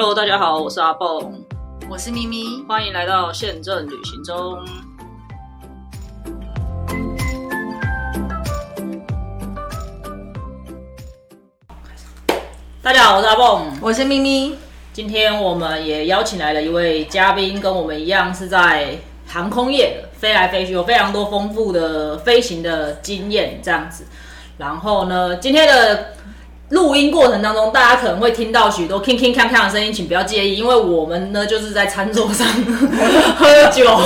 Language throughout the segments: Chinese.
Hello，大家好，我是阿蹦，我是咪咪，欢迎来到宪政旅行中。大家好，我是阿蹦，我是咪咪。今天我们也邀请来了一位嘉宾，跟我们一样是在航空业的，飞来飞去，有非常多丰富的飞行的经验，这样子。然后呢，今天的。录音过程当中，大家可能会听到许多 king king kang kang 的声音，请不要介意，因为我们呢就是在餐桌上 喝酒，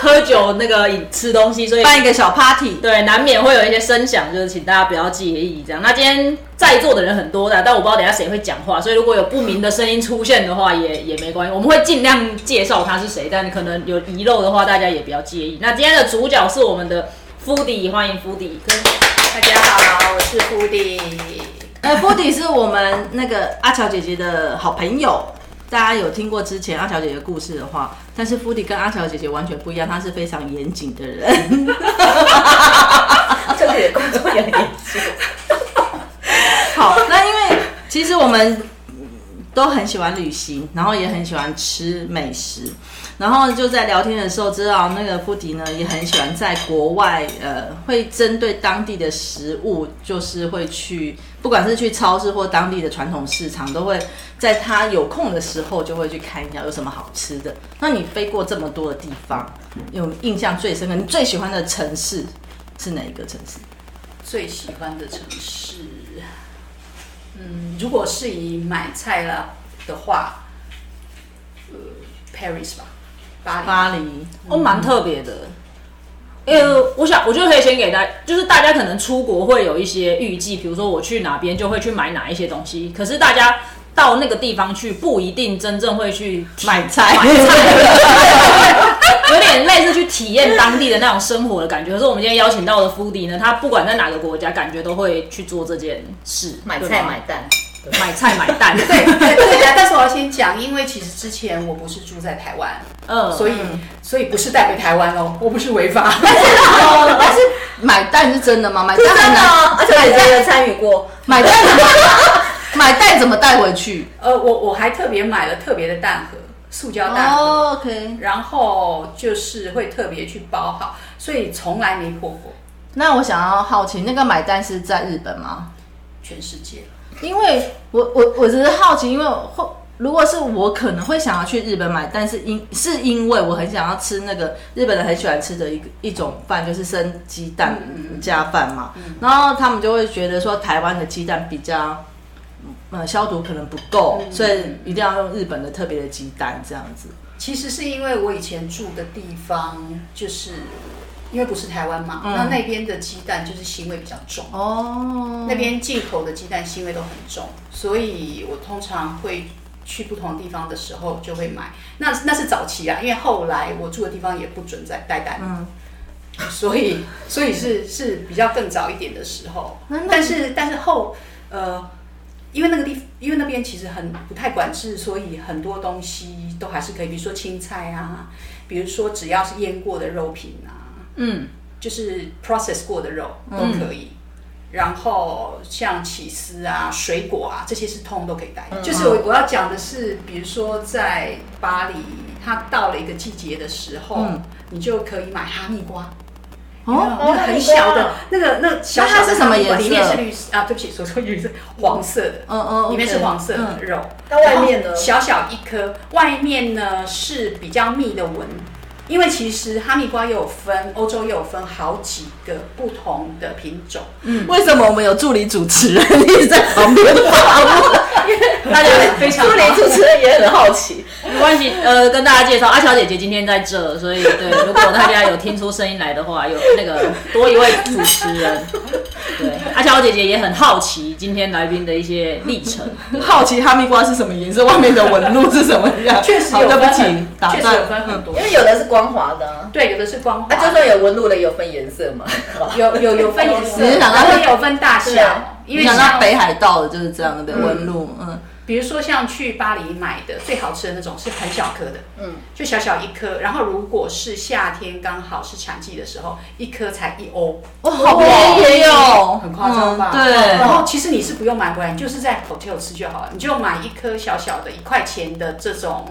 喝酒那个吃东西，所以办一个小 party，对，难免会有一些声响，就是请大家不要介意这样。那今天在座的人很多的，但我不知道等下谁会讲话，所以如果有不明的声音出现的话，也也没关系，我们会尽量介绍他是谁，但可能有遗漏的话，大家也不要介意。那今天的主角是我们的 Foodie，欢迎 Foodie，大家好，我是 Foodie。呃，波迪是我们那个阿乔姐姐的好朋友，大家有听过之前阿乔姐姐故事的话，但是福迪跟阿乔姐姐完全不一样，她是非常严谨的人，这里的工作也很严谨。好，那因为其实我们都很喜欢旅行，然后也很喜欢吃美食。然后就在聊天的时候，知道那个布迪呢也很喜欢在国外，呃，会针对当地的食物，就是会去，不管是去超市或当地的传统市场，都会在他有空的时候就会去看一下有什么好吃的。那你飞过这么多的地方，有印象最深刻，你最喜欢的城市是哪一个城市？最喜欢的城市，嗯，如果是以买菜了的话，呃，Paris 吧。巴黎巴黎哦，蛮特别的。呃，我想，我就可以先给大家，就是大家可能出国会有一些预计，比如说我去哪边就会去买哪一些东西。可是大家到那个地方去，不一定真正会去买菜，买菜，有点类似去体验当地的那种生活的感觉。可是我们今天邀请到的福迪呢，他不管在哪个国家，感觉都会去做这件事，买菜买蛋。买菜买蛋，对对对，但是我要先讲，因为其实之前我不是住在台湾，嗯，所以所以不是带回台湾哦，我不是违法，但是但是买蛋是真的吗？买蛋真的，而且我也有参与过 买蛋，买蛋怎么带回去？呃，我我还特别买了特别的蛋盒，塑胶蛋盒，OK，然后就是会特别去包好，所以从来没破过。那我想要好奇，那个买蛋是在日本吗？全世界。因为我我我只是好奇，因为会如果是我可能会想要去日本买，但是因是因为我很想要吃那个日本人很喜欢吃的一个一种饭，就是生鸡蛋加饭嘛。然后他们就会觉得说台湾的鸡蛋比较呃消毒可能不够，所以一定要用日本的特别的鸡蛋这样子。其实是因为我以前住的地方就是。因为不是台湾嘛，那那边的鸡蛋就是腥味比较重哦。那边进口的鸡蛋腥味都很重，所以我通常会去不同地方的时候就会买。那那是早期啊，因为后来我住的地方也不准再带蛋，嗯，所以所以是是比较更早一点的时候。但是但是后呃，因为那个地因为那边其实很不太管制，所以很多东西都还是可以，比如说青菜啊，比如说只要是腌过的肉品啊。嗯，就是 process 过的肉都可以，然后像起司啊、水果啊这些是通都可以带。就是我我要讲的是，比如说在巴黎，它到了一个季节的时候，你就可以买哈密瓜。哦，那个很小的，那个那小小是什么颜色？里面是绿色啊，对不起，说错绿色，黄色的。嗯嗯，里面是黄色的肉。它外面呢？小小一颗，外面呢是比较密的纹。因为其实哈密瓜又有分，欧洲又有分好几个不同的品种。嗯，为什么我们有助理主持人一直在旁边？因为大家非常助理主持人也很好奇。没关系，呃，跟大家介绍，阿乔姐姐今天在这，所以对，如果大家有听出声音来的话，有那个多一位主持人。对，阿乔姐姐也很好奇今天来宾的一些历程，好奇哈密瓜是什么颜色，外面的纹路是什么样。确实有分，确实有分很多，因为有的是光滑的，对，有的是光滑。就算有纹路的，有分颜色嘛？有有有分 颜色，然后有分大小，因为像到北海道的就是这样的纹路，嗯。比如说像去巴黎买的最好吃的那种是很小颗的，嗯，就小小一颗。然后如果是夏天刚好是产季的时候，一颗才一欧，哇，好便宜哦，很夸张吧？嗯对，然后其实你是不用买回来，你就是在 hotel 吃就好了，你就买一颗小小的一块钱的这种。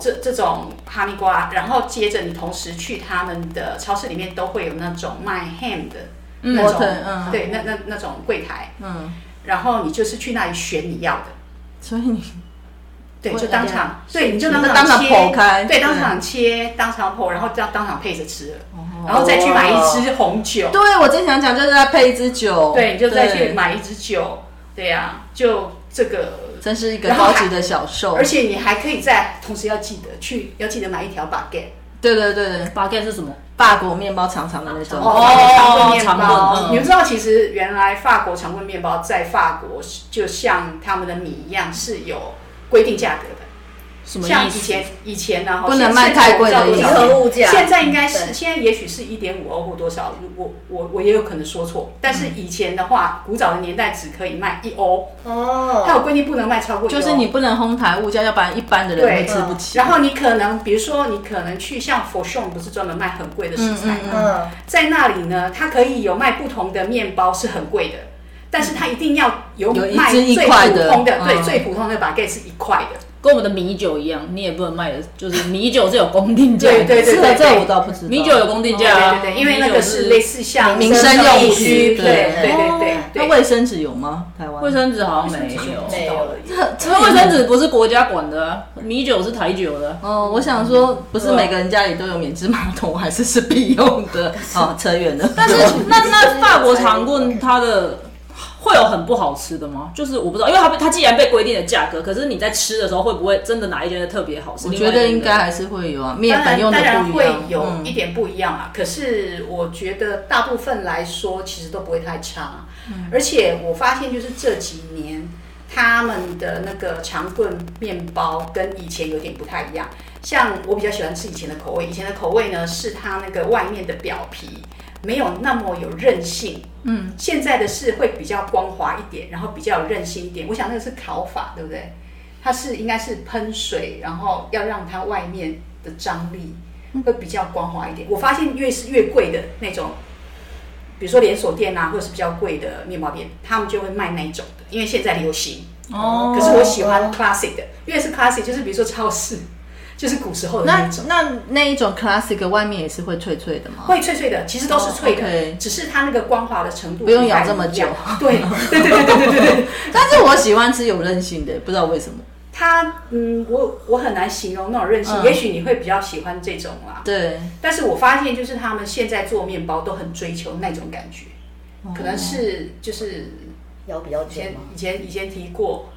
这这种哈密瓜，然后接着你同时去他们的超市里面都会有那种卖 ham 的那种，嗯。对，那那那种柜台，嗯，然后你就是去那里选你要的，所以你对，就当场，对，你就当场切，剖开，对，当场切，当场剖，然后当当场配着吃了，然后再去买一支红酒，对我正想讲，就是要配一支酒，对，你就再去买一支酒，对呀，就这个。真是一个高级的小受，而且你还可以在同时要记得去，要记得买一条 baguette。对对对，baguette 是什么？法国面包长长的那种哦，长棍面包。你们知道，其实原来法国长棍面包在法国就像他们的米一样，是有规定价格的。像以前以前呢，不能卖太贵的平衡物价。现在应该是现在也许是一点五欧或多少，我我我也有可能说错。但是以前的话，古早的年代只可以卖一欧哦，它有规定不能卖超过。就是你不能哄抬物价，要不然一般的人会吃不起。然后你可能比如说你可能去像 For s h o n 不是专门卖很贵的食材吗？在那里呢，它可以有卖不同的面包是很贵的，但是它一定要有卖最普通的，对，最普通的 baguette 是一块的。跟我们的米酒一样，你也不能卖的，就是米酒是有公定价。对对对，这我倒不知道。米酒有公定价，对对对，因为那个是类似像民生用品。对对对对。那卫生纸有吗？台湾卫生纸好像没有，没有。这卫生纸不是国家管的，米酒是台酒的。哦，我想说，不是每个人家里都有免治马桶，还是是必用的。哦，扯远了。但是那那法国长棍它的。会有很不好吃的吗？就是我不知道，因为它它既然被规定的价格，可是你在吃的时候会不会真的哪一间特别好吃？我觉得应该还是会有啊，面粉用的不一样，会有一点不一样啊。可是我觉得大部分来说其实都不会太差，而且我发现就是这几年他们的那个长棍面包跟以前有点不太一样。像我比较喜欢吃以前的口味，以前的口味呢是它那个外面的表皮。没有那么有韧性，嗯，现在的是会比较光滑一点，然后比较有韧性一点。我想那个是烤法，对不对？它是应该是喷水，然后要让它外面的张力会比较光滑一点。我发现越是越贵的那种，比如说连锁店啊，或者是比较贵的面包店，他们就会卖那种的，因为现在流行。哦。可是我喜欢 classic 的，因为是 classic，就是比如说超市。就是古时候的那种，那那一种 classic 外面也是会脆脆的吗？会脆脆的，其实都是脆的，只是它那个光滑的程度不用咬这么久。对 对对对对对对。但是我喜欢吃有韧性的，不知道为什么。它嗯，我我很难形容那种韧性，也许你会比较喜欢这种啦。对。但是我发现就是他们现在做面包都很追求那种感觉，可能是就是咬比较尖。以前以前提过。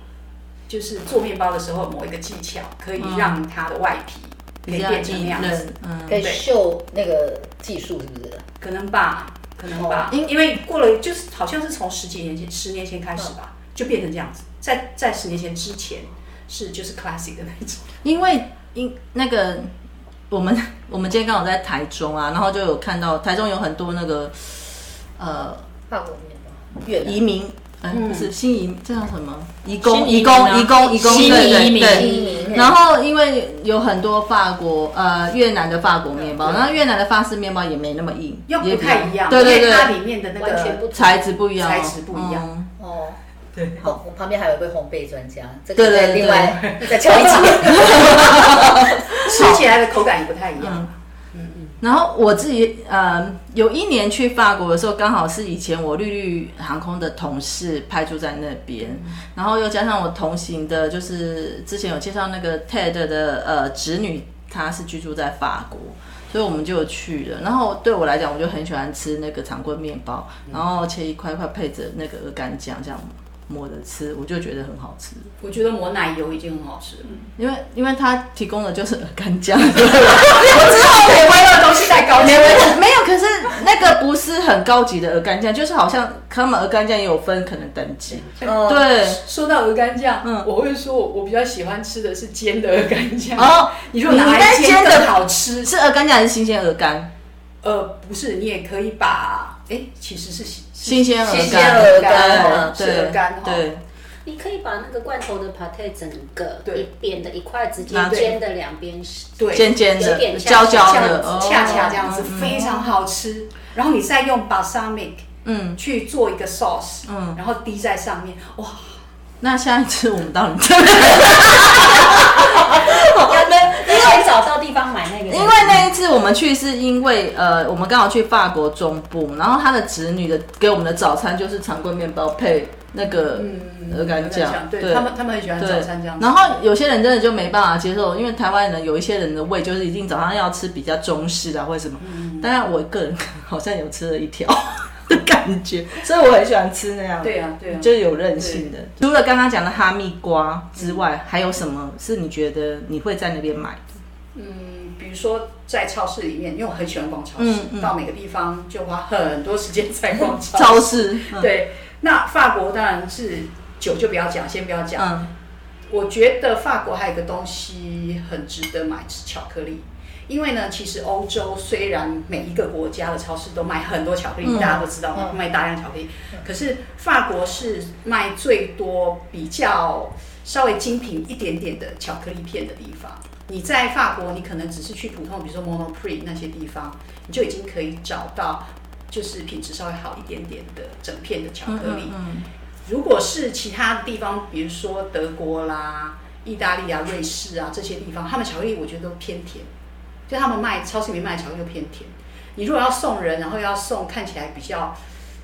就是做面包的时候，某一个技巧可以让它的外皮可以变成那样子，嗯，可以秀那个技术是不是？可能吧，可能吧，因因为过了就是好像是从十几年前、十年前开始吧，就变成这样子。在在十年前之前是就是 classic 的那种，因为因那个我们 我们今天刚好在台中啊，然后就有看到台中有很多那个呃法国面包移民。不是新移，这叫什么？移工，移工，移工，移工，对对对。然后因为有很多法国，呃，越南的法国面包，然后越南的法式面包也没那么硬，又不太一样。对对对，它里面的那个材质不一样，材质不一样。哦，对。好，我旁边还有一位烘焙专家，这个在另外再敲一集。吃起来的口感也不太一样。然后我自己呃，有一年去法国的时候，刚好是以前我绿绿航空的同事派驻在那边，然后又加上我同行的，就是之前有介绍那个 Ted 的呃侄女，她是居住在法国，所以我们就去了。然后对我来讲，我就很喜欢吃那个长棍面包，然后切一块块配着那个鹅肝酱这样。抹着吃，我就觉得很好吃。我觉得抹奶油已经很好吃了，因为因为它提供的就是鹅肝酱。我知道美味的东西太高级了，没有。可是那个不是很高级的鹅肝酱，就是好像他们鹅肝酱也有分可能等级。对，说到鹅肝酱，嗯，我会说我比较喜欢吃的是煎的鹅肝酱。哦，你说拿来煎的好吃，是鹅肝酱还是新鲜鹅肝？呃，不是，你也可以把，哎，其实是。新鲜鹅肝，鹅肝，对，鹅肝，对，你可以把那个罐头的 pate 整个对一扁的一块直接煎的两边是对，尖尖的、焦焦的，哦。恰恰这样子非常好吃。然后你再用 balsamic 嗯，去做一个 sauce，嗯，然后滴在上面，哇，那下一次我们到你这边，找到地方买那个，因为那一次我们去是因为呃，我们刚好去法国中部，然后他的侄女的给我们的早餐就是常规面包配那个鹅肝酱，对他们他们很喜欢早餐这样。然后有些人真的就没办法接受，因为台湾人有一些人的胃就是一定早上要吃比较中式啊或者什么，当然我个人好像有吃了一条 的感觉，所以我很喜欢吃那样。对啊，对啊，就是有韧性的。除了刚刚讲的哈密瓜之外，还有什么是你觉得你会在那边买？嗯，比如说在超市里面，因为我很喜欢逛超市，嗯嗯到每个地方就花很多时间在逛超市。超市，嗯对，那法国当然是酒就不要讲，先不要讲。嗯，我觉得法国还有一个东西很值得买，是巧克力。因为呢，其实欧洲虽然每一个国家的超市都卖很多巧克力，嗯大家都知道嘛，卖大量巧克力。可是法国是卖最多、比较稍微精品一点点的巧克力片的地方。你在法国，你可能只是去普通，比如说 Monoprix 那些地方，你就已经可以找到就是品质稍微好一点点的整片的巧克力。嗯如果是其他地方，比如说德国啦、意大利啊、瑞士啊这些地方，他们巧克力我觉得都偏甜，就他们卖超市里面卖的巧克力都偏甜。你如果要送人，然后要送看起来比较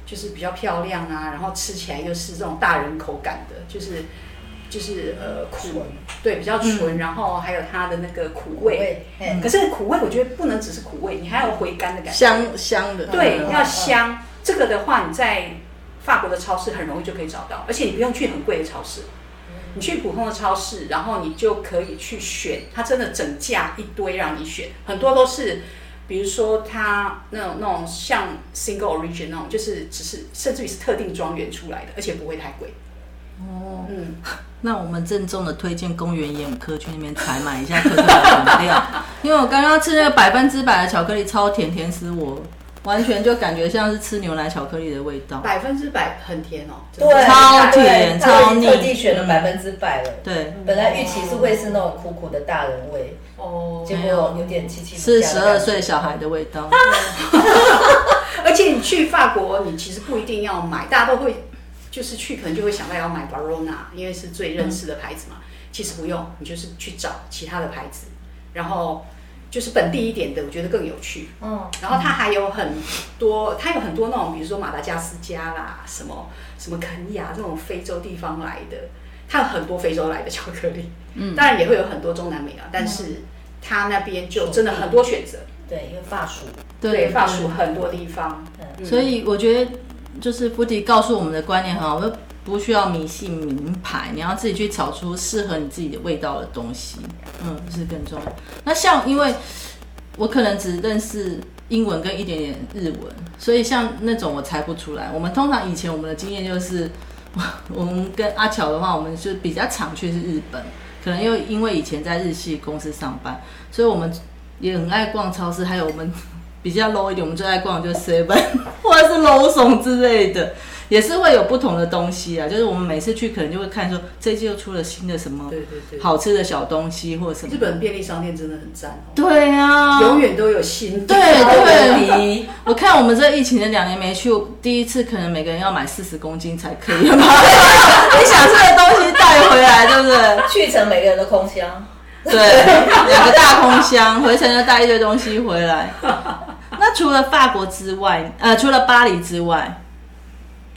就是比较漂亮啊，然后吃起来又是这种大人口感的，就是就是呃苦，对，比较纯，然后还有它的那个苦味。可是苦味我觉得不能只是苦味，你还要回甘的感觉。香香的，对，嗯要香。这个的话，你在法国的超市很容易就可以找到，而且你不用去很贵的超市，你去普通的超市，然后你就可以去选，它真的整架一堆让你选，很多都是。比如说它那种那种像 single origin 那种，就是只是甚至于是特定庄园出来的，而且不会太贵。哦，嗯，那我们郑重的推荐公园眼科去那边采买一下可可的饮料，因为我刚刚吃那个百分之百的巧克力，超甜，甜死我，完全就感觉像是吃牛奶巧克力的味道。百分之百很甜哦，真的。对，超甜对超腻。地选了百分之百了。对，本来预期是会是那种苦苦的大人味，哦，结果有点七七是十二岁小孩的味道。而且你去法国，你其实不一定要买，大家都会就是去可能就会想到要买 Barona，因为是最认识的牌子嘛。其实不用，你就是去找其他的牌子，然后就是本地一点的，我觉得更有趣。嗯，然后它还有很多，它有很多那种，比如说马达加斯加啦，什么什么肯亚这种非洲地方来的，它有很多非洲来的巧克力。嗯，当然也会有很多中南美啊，但是它那边就真的很多选择。对，因为法属，对，法属很多地方。嗯所以我觉得就是福迪告诉我们的观念很好，就不需要迷信名牌，你要自己去炒出适合你自己的味道的东西，嗯，是更重要。那像因为我可能只认识英文跟一点点日文，所以像那种我猜不出来。我们通常以前我们的经验就是，我们跟阿乔的话，我们就比较常去是日本，可能又因为以前在日系公司上班，所以我们也很爱逛超市，还有我们比较 low 一点，我们最爱逛的就是 Seven 或者是 Lawson 之类的，也是会有不同的东西啊。就是我们每次去可能就会看说这季又出了新的什么对对对，好吃的小东西或者什么日。本便利商店真的很赞哦，对啊，永远都有新的。对对皮，我看我们这疫情的两年没去，第一次可能每个人要买四十公斤才可以把 你想吃的东西带回来，对不对？去成每个人的空箱。对，两个大空箱，回程就带一堆东西回来。那除了法国之外，呃，除了巴黎之外，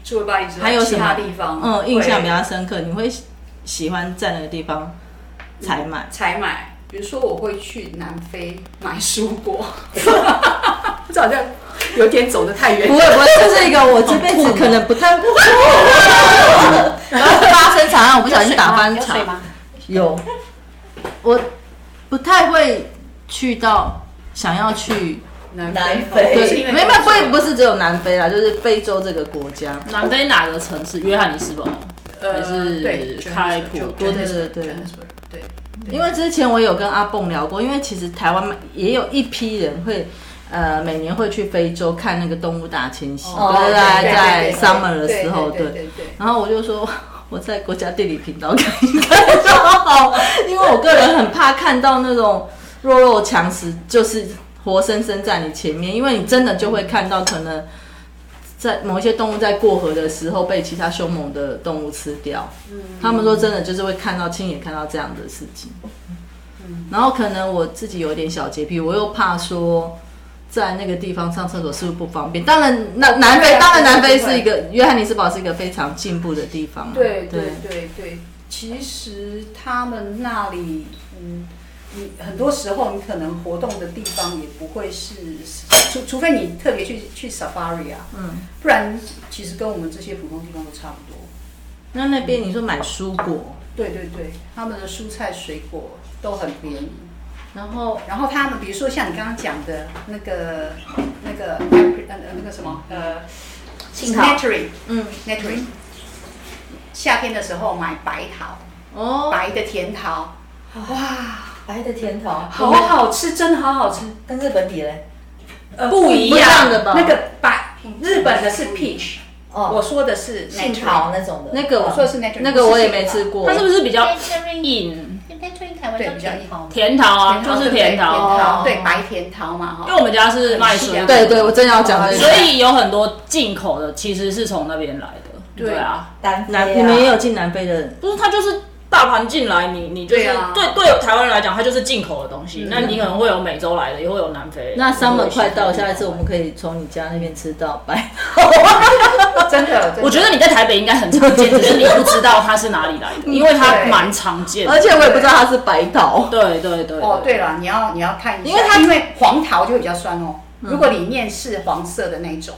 除了巴黎之外，还有什么其他地方？嗯，印象比会较深刻，你会喜喜欢在那个地方采买？采买，比如说我会去南非买蔬果，这好像有点走得太远不。会不会，这是一个我这辈子可能不太，然后发生惨案，我不小心打翻场有水。吗？有，我不太会去到想要去，南南非，没有不会不是只有南非啦，就是非洲这个国家。南非哪个城市？约翰尼斯堡呃还是对开普对对对对对，因为之前我有跟阿蹦聊过，因为其实台湾也有一批人会。呃，每年会去非洲看那个动物大迁徙，哦就是在对对在对 summer 的时候，对对。然后我就说，我在国家地理频道看一看就好，因为我个人很怕看到那种弱肉强食，就是活生生在你前面，因为你真的就会看到可能在某一些动物在过河的时候被其他凶猛的动物吃掉。嗯他们说真的就是会看到亲眼看到这样的事情。然后可能我自己有点小洁癖，我又怕说在那个地方上厕所是不是不方便？当然，那南非当然南非是一个约翰尼斯堡是一个非常进步的地方嘛。对对对对，其实他们那里，嗯，你很多时候你可能活动的地方也不会是，除除非你特别去去 safari 啊，嗯，不然其实跟我们这些普通地方都差不多。那那边你说买蔬果，对对对，他们的蔬菜水果都很便宜。然后？然后他们比如说像你刚刚讲的那个那个呃那个什么呃杏桃。Nectarine 嗯。Nectarine，夏天的时候买白桃，哦，白的甜桃，哇，白的甜桃，好好吃，真的好好吃。跟日本比嘞？呃不一样。的吧？那个白日本的是 peach，哦，我说的是杏桃那种的，那个我说的是那个我也没吃过，它是不是比较硬？对比较甜。桃吗？甜桃啊，就是甜桃。对白甜桃嘛哈。因为我们家是卖水。果，对对，我正要讲这个。所以有很多进口的其实是从那边来的。对对啊，单南飞啊。你们也有进南非的，不是它就是大盘进来，你你就是对啊对对台湾人来讲，它就是进口的东西。那你可能会有美洲来的，也会有南非。那 summer 快到，下一次我们可以从你家那边吃到白。真的，真的我觉得你在台北应该很常见，只是你不知道它是哪里来的，因为它蛮常见的。而且我也不知道它是白桃。对对对，哦，对了，你要你要看一下，因为它因为黄桃就会比较酸哦。如果里面是黄色的那种，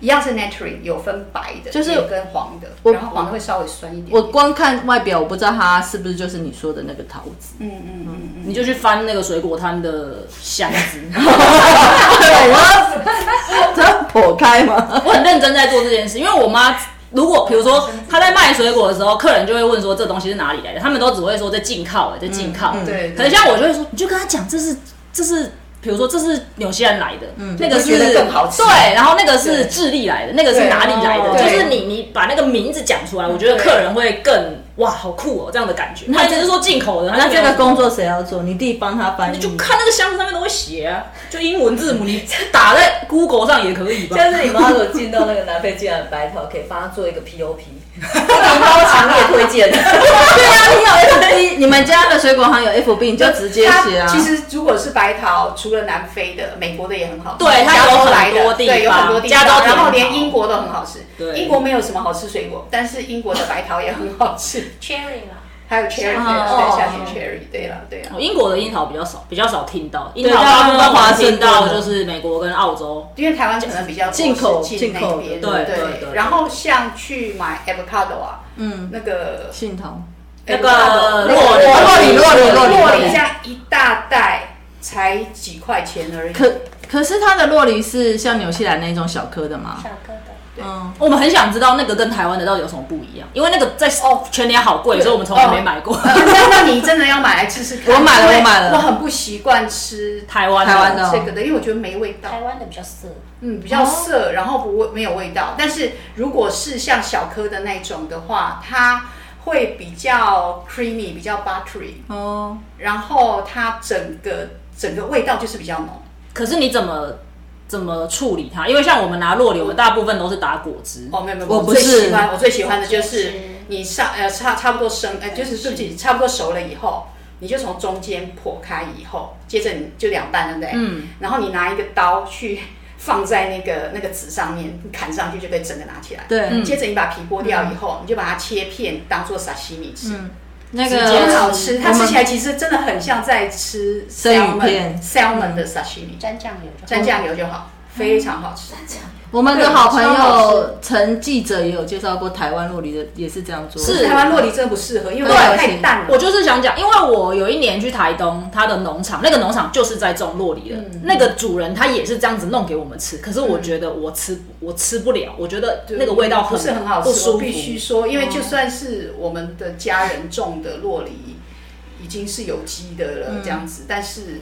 一样是 nectarine，有分白的，就是也跟黄的，我然后黄的会稍微酸一点。我光看外表，我不知道它是不是就是你说的那个桃子。嗯嗯嗯嗯，你就去翻那个水果摊的箱子。对，我要这样剖开吗？我很认真在做这件事，因为我妈如果比如说她在卖水果的时候，客人就会问说这东西是哪里来的，他们都只会说在进口的，在进口。嗯嗯对，可能像我就会说，你就跟他讲这是这是。比如说，这是纽西兰来的，嗯那个是更好吃对，然后那个是智利来的，那个是哪里来的？就是你你把那个名字讲出来，我觉得客人会更哇，好酷哦，这样的感觉。他只是说进口的，他那这个工作谁要做？你弟帮他翻译。你就看那个箱子上面都会写啊，就英文字母，你打在 Google 上也可以吧？下次你妈如果进到那个南非进来的白条，可以帮他做一个 POP，礼包强烈推荐。对啊，你有 FB，你们家的水果行有 FB，你就直接写啊。其实如果是白桃，除了南非的，美国的也很好吃。对它加有很州来的多地对，有很多地方加州，然后连英国都很好吃。对英国没有什么好吃水果，但是英国的白桃也很好吃，Cherry 啦，还有 cherry，哦对，夏天 cherry，对了，对了。哦英国的樱桃比较少，比较少听到。樱桃大部分华盛听到就是美国跟澳洲。因为台湾可能比较进口进口的那边，对对对然后像去买 avocado 啊，嗯，那个杏桃。那个洛梨洛梨洛梨洛梨洛梨这样一大袋才几块钱而已。可可是它的洛梨是像纽西兰那种小颗的吗？小颗的。嗯，我们很想知道那个跟台湾的到底有什么不一样，因为那个在哦全年好贵，所以我们从来没买过。呃那那你真的要买来吃吃看。我买了我买了我很不习惯吃台湾台湾的哦这个的，因为我觉得没味道。台湾的比较涩，嗯，比较涩，然后不味没有味道。但是如果是像小颗的那种的话，它会比较 creamy，比较 buttery，哦，然后它整个整个味道就是比较浓。可是你怎么怎么处理它？因为像我们拿洛梨，我们大部分都是打果汁。哦，没有没有，我不最是喜欢我最喜欢的就是你上呃差差不多生呃就是对不起，差不多熟了以后，你就从中间剖开以后，接着你就两半，对不对？嗯，然后你拿一个刀去放在那个那个纸上面，砍上去就可以整个拿起来。对，嗯接着你把皮剥掉以后，你就把它切片当做沙西米吃。嗯，那直接很好吃，它吃起来其实真的很像在吃生鱼 salmon 片。salmon 的 sashimi，沾酱油就好。蘸酱油就好，非常好吃。我们的好朋友陈记者也有介绍过台湾洛梨的，也是这样做。是。台湾洛梨真的不适合，因为对。太淡了。我就是想讲，因为我有一年去台东，他的农场，那个农场就是在种洛梨的，嗯。那个主人他也是这样子弄给我们吃，可是我觉得我吃我吃不了，我觉得那个味道不是很好吃，不舒服。我必须说，因为就算是我们的家人种的洛梨，已经是有机的了，这样子，但是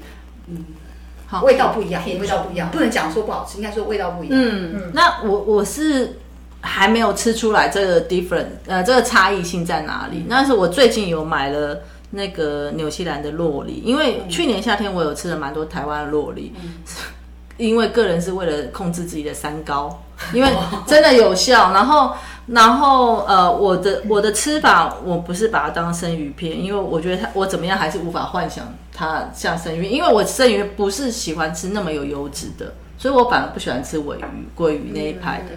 好。味道不一样，味道不一样，不能讲说不好吃，应该说味道不一样。嗯，那我我是还没有吃出来这个 different，呃，这个差异性在哪里。但是我最近有买了那个纽西兰的洛梨，因为去年夏天我有吃了蛮多台湾的洛梨，因为个人是为了控制自己的三高，因为真的有效。然后，然后呃，我的我的吃法，我不是把它当生鱼片，因为我觉得它我怎么样还是无法幻想它像生鱼片，因为我生鱼不是喜欢吃那么有油脂的，所以我反而不喜欢吃尾鱼、鲑鱼那一派的。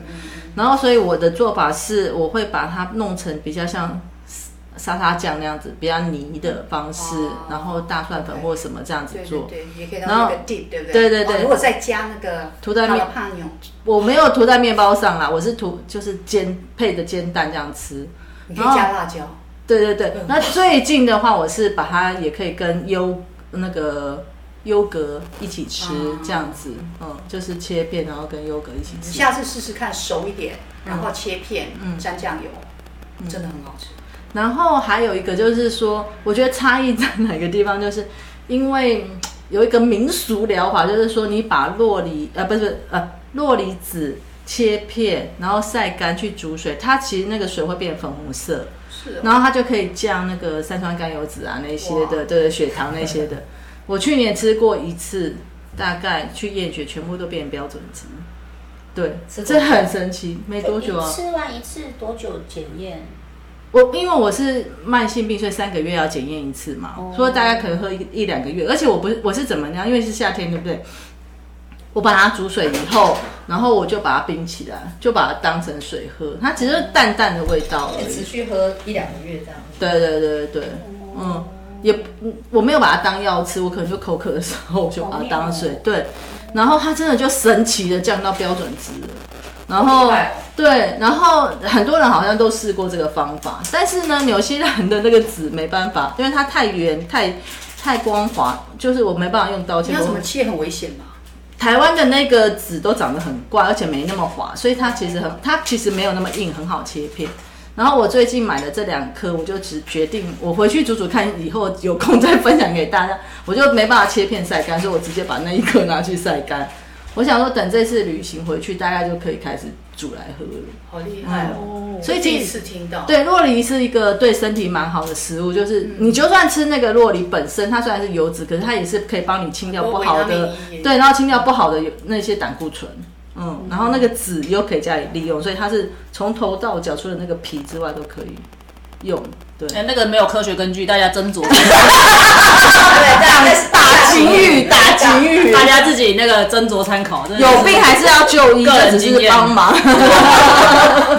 然后，所以我的做法是，我会把它弄成比较像沙沙酱那样子，比较泥的方式，哦然后大蒜粉或什么这样子对对做。对，也可以当那个 dip，对不对？对对对哦如果再加那个涂在面我没有涂在面包上啦，我是涂就是煎配着煎蛋这样吃。你可以加辣椒。对对对，那最近的话，我是把它也可以跟优那个优格一起吃，哦这样子，嗯，就是切片，然后跟优格一起吃。下次试试看，熟一点，然嗯后切片，嗯沾酱油，真的很好吃。然后还有一个就是说，我觉得差异在哪个地方，就是因为嗯有一个民俗疗法，就是说你把洛梨呃不是呃洛梨子切片，然后晒干去煮水，它其实那个水会变粉红色，是哦，然后它就可以降那个三酸甘油脂啊那些的，哇对血糖那些的。我去年吃过一次，大概去验血，全部都变标准值。对，这很神奇，没多久啊。吃完一次多久检验？我因为我是慢性病，所以三个月要检验一次嘛，所以大概可能喝一一两个月。而且我不是我是怎么样，因为是夏天，对不对？我把它煮水以后，然后我就把它冰起来，就把它当成水喝，它只是淡淡的味道而已。持续喝一两个月这样。对对对对，嗯，也嗯我没有把它当药吃，我可能就口渴的时候我就把它当水，对。然后它真的就神奇的降到标准值了。然后对，然后很多人好像都试过这个方法，但是呢，纽西兰的那个纸没办法，因为它太圆、太太光滑，就是我没办法用刀切你要。怎么切很危险吧？台湾的那个纸都长得很怪，而且没那么滑，所以它其实很，它其实没有那么硬，很好切片。然后我最近买了这两颗，我就只决定我回去煮煮看，以后有空再分享给大家。我就没办法切片晒干，所以我直接把那一颗拿去晒干。我想说，等这次旅行回去，大概就可以开始煮来喝了。好厉害哦！所以第一次听到，对，洛梨是一个对身体蛮好的食物，就是你就算吃那个洛梨本身，它虽然是油脂，可是它也是可以帮你清掉不好的命 E，对，然后清掉不好的有那些胆固醇。嗯，然后那个籽又可以加以利用，所以它是从头到脚除了那个皮之外都可以用。对，哎、那个没有科学根据，大家斟酌。对，大家打情欲，打情欲，大家自己那个斟酌参考。有病还是要就医，个人这只是经验帮忙。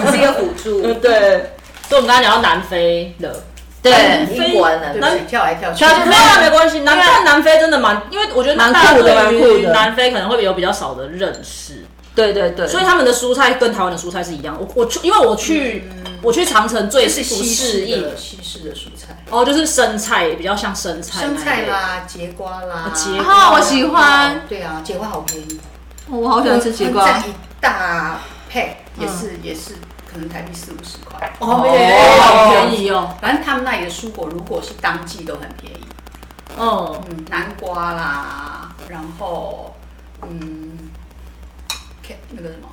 只是一个辅助。对所以我们刚刚讲到南非了，对，英国人对不起，跳来跳去没有啊，没关系。南但南非真的蛮，因为我觉得蛮大家对于南非可能会有比较少的认识，对对对，所以他们的蔬菜跟台湾的蔬菜是一样。我我去，因为我去我去长城最是西适式应的西式的蔬菜，哦，就是生菜比较像生菜生，菜啦、节瓜啦，节啊，我喜欢，对啊，节瓜好便宜，我好喜欢吃节瓜。一大 pack 也是也是可能台币四五十块。哦，哦。好便宜哦，反正他们那里的蔬果如果是当季都很便宜，哦，嗯，南瓜啦，然后嗯，cap 那个什么，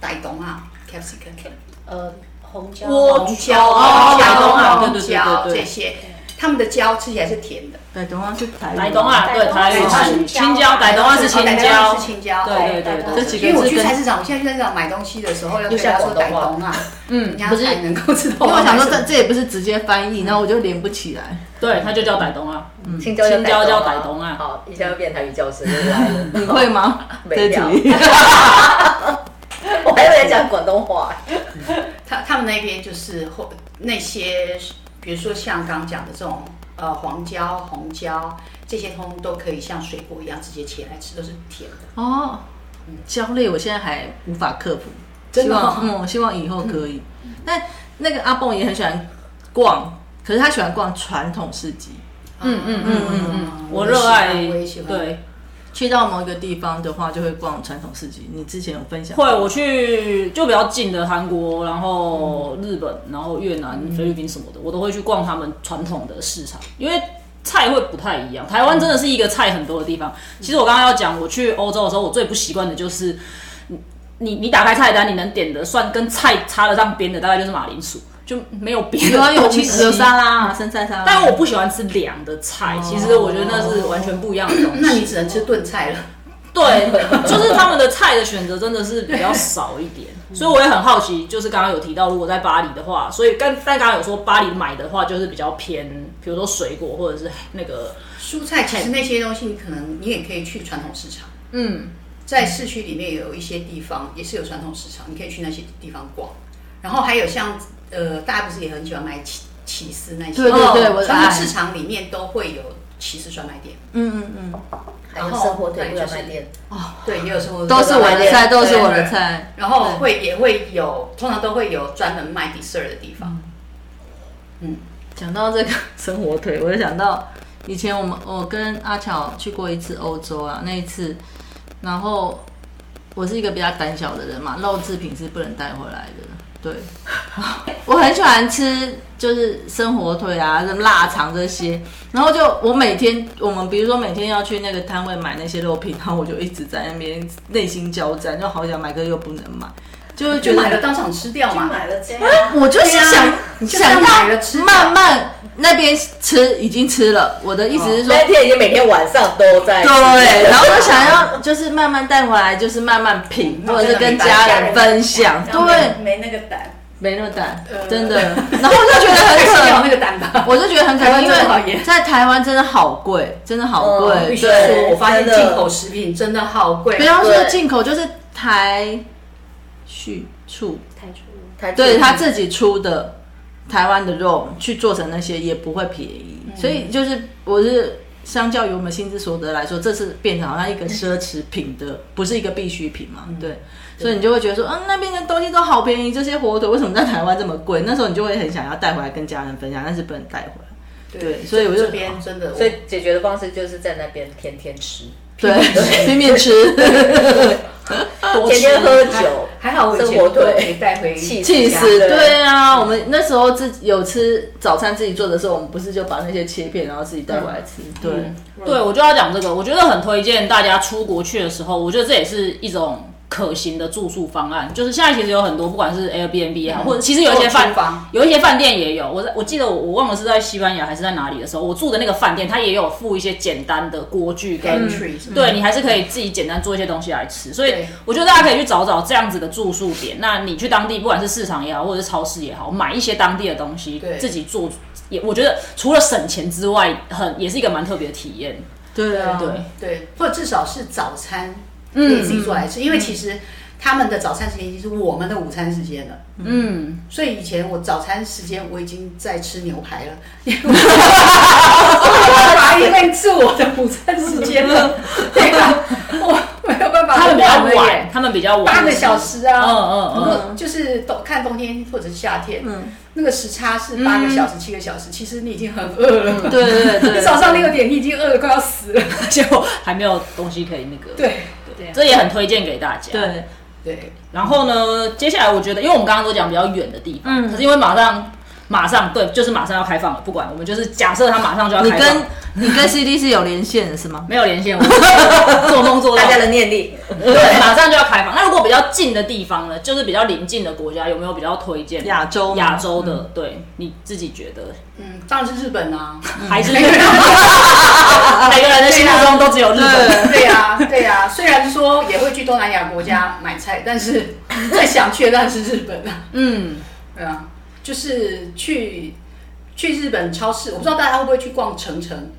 傣冬啊，capsicum，呃，红椒。莴红椒、啊红椒这些，他们的椒吃起来是甜的。对，东啊是台傣冬啊，对，台语傣冬是是青椒，傣东啊是青椒是，青椒，对对对哦对这几个因为我去菜市场，我现在去菜市场买东西的时候，要跟他说傣东啊，嗯不是才能够知道因为我想说这。这也不是直接翻译，然后我就连不起来。对，它就叫傣东啊，青椒青椒叫傣东啊好，一下又变台语教师来了。你会吗？没料题 我还以为在讲广东话。他他们那边就是或那些，比如说像刚刚讲的这种呃黄椒、红椒这些，通通都可以像水果一样直接切来吃，都是甜的。哦，焦类我现在还无法克服，希真的哦望嗯，希望以后可以。但那个阿蹦也很喜欢逛，可是他喜欢逛传统市集。嗯嗯嗯嗯嗯，我热爱我也喜欢。对。去到某一个地方的话，就会逛传统市集。你之前有分享？会，我去就比较近的韩国，然后日本，然后越南、菲律宾什么的，我都会去逛他们传统的市场，因为菜会不太一样。台湾真的是一个菜很多的地方。其实我刚刚要讲，我去欧洲的时候，我最不习惯的就是。你你打开菜单，你能点的算跟菜插得上边的，大概就是马铃薯，就没有别的有啊有其有沙拉啊，生菜沙拉。但我不喜欢吃凉的菜，其实我觉得那是完全不一样的东西。那你只能吃炖菜了。对，就是他们的菜的选择真的是比较少一点，所以我也很好奇，就是刚刚有提到，如果在巴黎的话，所以刚但刚刚有说巴黎买的话，就是比较偏，比如说水果或者是那个，蔬菜其实那些东西，你可能你也可以去传统市场，嗯，在市区里面有一些地方也是有传统市场，你可以去那些地方逛。然后还有像呃，大家不是也很喜欢买起起司那些？对对对我的爱传统市场里面都会有起司专卖店，嗯嗯嗯，还有生火腿专卖店，哦对，也有生活都是我的菜，都是我的菜。然后会也会有，通常都会有专门卖 dessert 的地方。嗯讲到这个生火腿，我就想到以前我们我跟阿巧去过一次欧洲啊，那一次，然后我是一个比较胆小的人嘛，肉制品是不能带回来的。对，我很喜欢吃就是生火腿啊、什么腊肠这些，然后就我每天我们比如说每天要去那个摊位买那些肉品，然后我就一直在那边内心交战，就好想买，可又不能买，就会觉得就买了当场吃掉嘛。买了这样，我就是想啊想、你就是要想买了吃慢慢那边吃已经吃了，我的意思是说，那天已经每天晚上都在吃对，然后就想要就是慢慢带回来，就是慢慢品，或者是跟家人分享，对，没那个胆，没那么胆，呃。真的。然后我就觉得很可那个胆吧。我就觉得很可台惜，因为在台湾真的好贵，真的好嗯贵。必须我发现进口食品真的好贵。不要说对。进口，就是台畜畜，太出台对他自己出的台湾的肉去做成那些也不会便宜，嗯所以就是我是相较于我们薪资所得来说，这是变成好像一个奢侈品的，不是一个必需品嘛，嗯对。所以你就会觉得说，嗯，那边的东西都好便宜，这些火腿为什么在台湾这么贵？那时候你就会很想要带回来跟家人分享，但是不能带回来。对所以我就这边真的，所以解决的方式就是在那边天天吃，对，拼命吃，天天喝酒，还好我以前生火腿都可以带回气气死！对啊，我们那时候自己有吃早餐自己做的时候，我们不是就把那些切片，然后自己带回来吃。对，对，我就要讲这个，我觉得很推荐大家出国去的时候，我觉得这也是一种可行的住宿方案。就是现在其实有很多，不管是 Airbnb 也好，或者其实有一些饭房有一些饭店也有。我在我记得我我忘了是在西班牙还是在哪里的时候，我住的那个饭店它也有附一些简单的锅具跟对你还是可以自己简单做一些东西来吃。所以我觉得大家可以去找找这样子的住宿点。那你去当地，不管是市场也好，或者是超市也好，买一些当地的东西自己做。也我觉得除了省钱之外，很也是一个蛮特别的体验。对啊，对，对，或者至少是早餐可以自己做来吃，因为其实他们的早餐时间已经是我们的午餐时间了。嗯，所以以前我早餐时间我已经在吃牛排了，因为是我的午餐时间了，对吧？我没有办法，他们比较晚，他们比较晚，八个小时啊，嗯嗯嗯。嗯，就是冬看冬天或者是夏天，嗯，那个时差是八个小时、七个小时，其实你已经很饿了，对对对你 早上六点你已经饿得快要死了，结果还没有东西可以那个。对这也很推荐给大家。对，对，然后呢，接下来我觉得，因为我们刚刚都讲比较远的地方，嗯。可是因为马上马上对，就是马上要开放了，不管我们就是假设它马上就要你开放。跟，你跟 CD 是有连线的是吗？没有连线，我 做梦做到。大家的念力，对，马上就要开放。那如果比较近的地方呢，就是比较邻近的国家，有没有比较推荐？亚洲吗亚洲的？对你自己觉得？嗯，当然是日本啊，还 是每个人的心目中都只有日本？对。呀、对呀、虽然说也会去东南亚国家买菜，但是 最想去的当然是日本啊。嗯，对啊，就是去去日本超市，我不知道大家会不会去逛城城。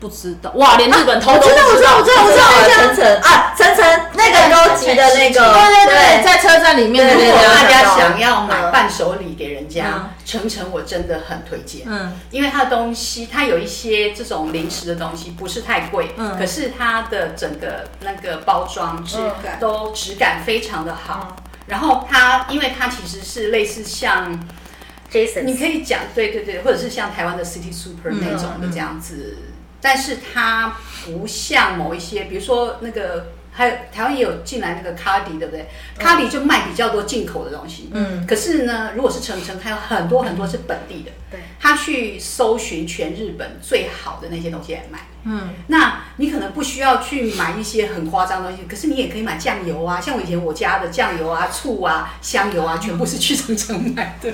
不知道。哇，连日本偷我都知道。我知道我知道我知道我知道晨晨啊，晨晨那个高级的那个，对对对，在车站里面的如果，大家想要买嗯伴手礼给人家嗯，城城我真的很推荐。嗯，因为它的东西，它有一些这种零食的东西不是太贵，嗯。可是它的整个那个包装质感。都质感非常的好。然后它，因为它其实是类似像 Jason，你可以讲，对对对，或者是像台湾的 City Super 那种的这样子，但是它不像某一些，比如说那个还有台湾也有进来那个卡迪，对不对？卡迪就卖比较多进口的东西，嗯。可是呢，如果是程程，它有很多很多是本地的，对。他去搜寻全日本最好的那些东西来卖，嗯。那你可能不需要去买一些很夸张的东西，可是你也可以买酱油啊，像我以前我家的酱油啊、醋啊、香油啊，全部是去程程买的。